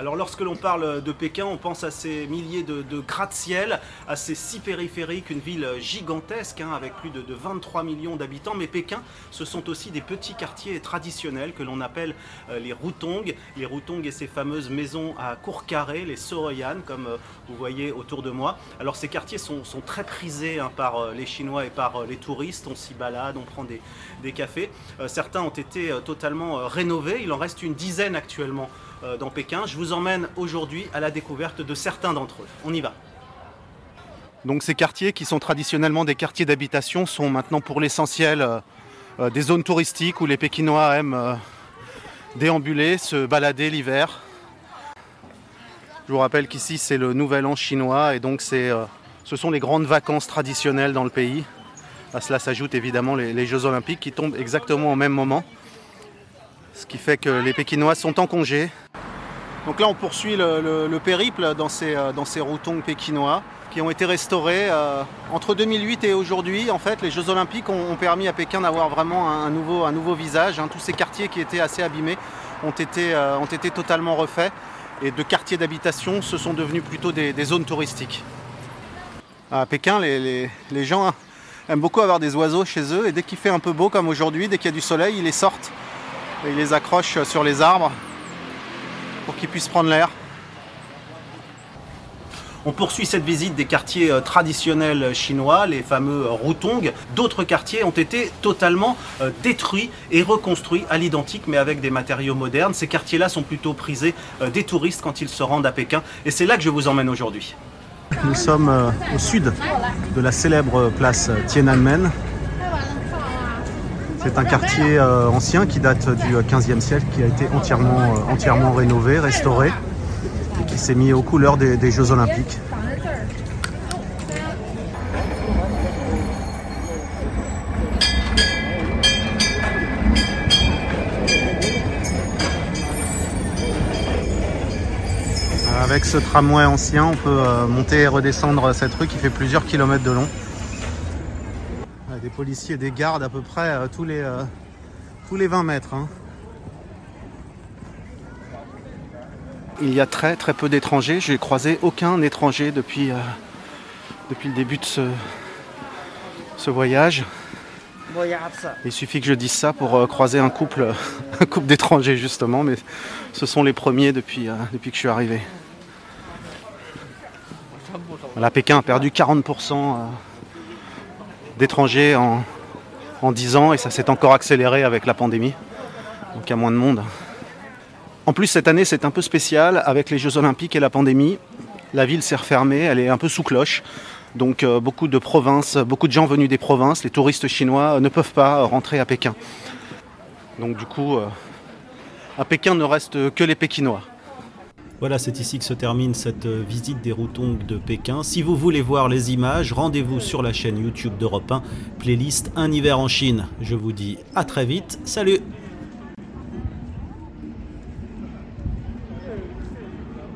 Alors lorsque l'on parle de Pékin, on pense à ces milliers de, gratte-ciel, à ces six périphériques, une ville gigantesque hein, avec plus de, 23 millions d'habitants. Mais Pékin, ce sont aussi des petits quartiers traditionnels que l'on appelle euh, les Rutong. Les Rutong et ces fameuses maisons à court carré, les Soroyan, comme euh, vous voyez autour de moi. Alors ces quartiers sont, très prisés hein, par euh, les Chinois et par les touristes. On s'y balade, on prend des, cafés. certains ont été totalement rénovés. Il en reste une dizaine actuellement dans Pékin. Je vous emmène aujourd'hui à la découverte de certains d'entre eux. On y va. Donc ces quartiers qui sont traditionnellement des quartiers d'habitation sont maintenant pour l'essentiel euh, euh, des zones touristiques où les Pékinois aiment déambuler, se balader l'hiver. Je vous rappelle qu'ici c'est le nouvel an chinois et donc ce sont les grandes vacances traditionnelles dans le pays. À cela s'ajoutent évidemment les Jeux olympiques qui tombent exactement au même moment ce qui fait que les Pékinois sont en congé. Donc là, on poursuit le, périple dans ces, euh, dans ces routons pékinois qui ont été restaurés euh, entre 2008 et aujourd'hui. En fait, les Jeux Olympiques ont, permis à Pékin d'avoir vraiment un, nouveau, visage. Hein. Tous ces quartiers qui étaient assez abîmés ont été, euh, ont été totalement refaits. Et de quartiers d'habitation, ce sont devenus plutôt des, zones touristiques. À Pékin, les, les gens aiment beaucoup avoir des oiseaux chez eux. Et dès qu'il fait un peu beau comme aujourd'hui, dès qu'il y a du soleil, ils les sortent et ils les accrochent sur les arbres pour qu'ils puissent prendre l'air. On poursuit cette visite des quartiers euh, traditionnels chinois, les fameux Rutong. D'autres quartiers ont été totalement euh, détruits et reconstruits à l'identique, mais avec des matériaux modernes. Ces quartiers-là sont plutôt prisés euh, des touristes quand ils se rendent à Pékin. Et c'est là que je vous emmène aujourd'hui. Nous sommes au sud de la célèbre place Tiananmen, c'est un quartier euh, ancien qui date du 15e siècle, qui a été entièrement, euh, entièrement rénové, restauré et qui s'est mis aux couleurs des, Jeux Olympiques. Avec ce tramway ancien, on peut euh, monter et redescendre cette rue qui fait plusieurs kilomètres de long des policiers, des gardes à peu près euh, tous, les, euh, tous les 20 mètres. Hein. Il y a très très peu d'étrangers. Je n'ai croisé aucun étranger depuis, euh, depuis le début de ce, ce voyage. Il suffit que je dise ça pour croiser un couple, un couple d'étrangers justement, mais ce sont les premiers depuis, depuis que je suis arrivé. La Pékin a perdu 40% d'étrangers en, en 10 ans et ça s'est encore accéléré avec la pandémie. Donc il y a moins de monde. En plus, cette année, c'est un peu spécial avec les Jeux Olympiques et la pandémie. La ville s'est refermée, elle est un peu sous cloche. Donc euh, beaucoup de provinces, beaucoup de gens venus des provinces, les touristes chinois euh, ne peuvent pas rentrer à Pékin. Donc du coup, euh, à Pékin ne reste que les Pékinois. Voilà, c'est ici que se termine cette euh, visite des routons de Pékin. Si vous voulez voir les images, rendez-vous sur la chaîne YouTube d'Europe 1, playlist Un hiver en Chine. Je vous dis à très vite, salut